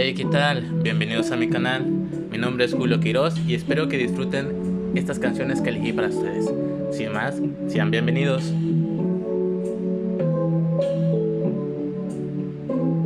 Hey, ¿qué tal? Bienvenidos a mi canal. Mi nombre es Julio Quiroz y espero que disfruten estas canciones que elegí para ustedes. Sin más, sean bienvenidos.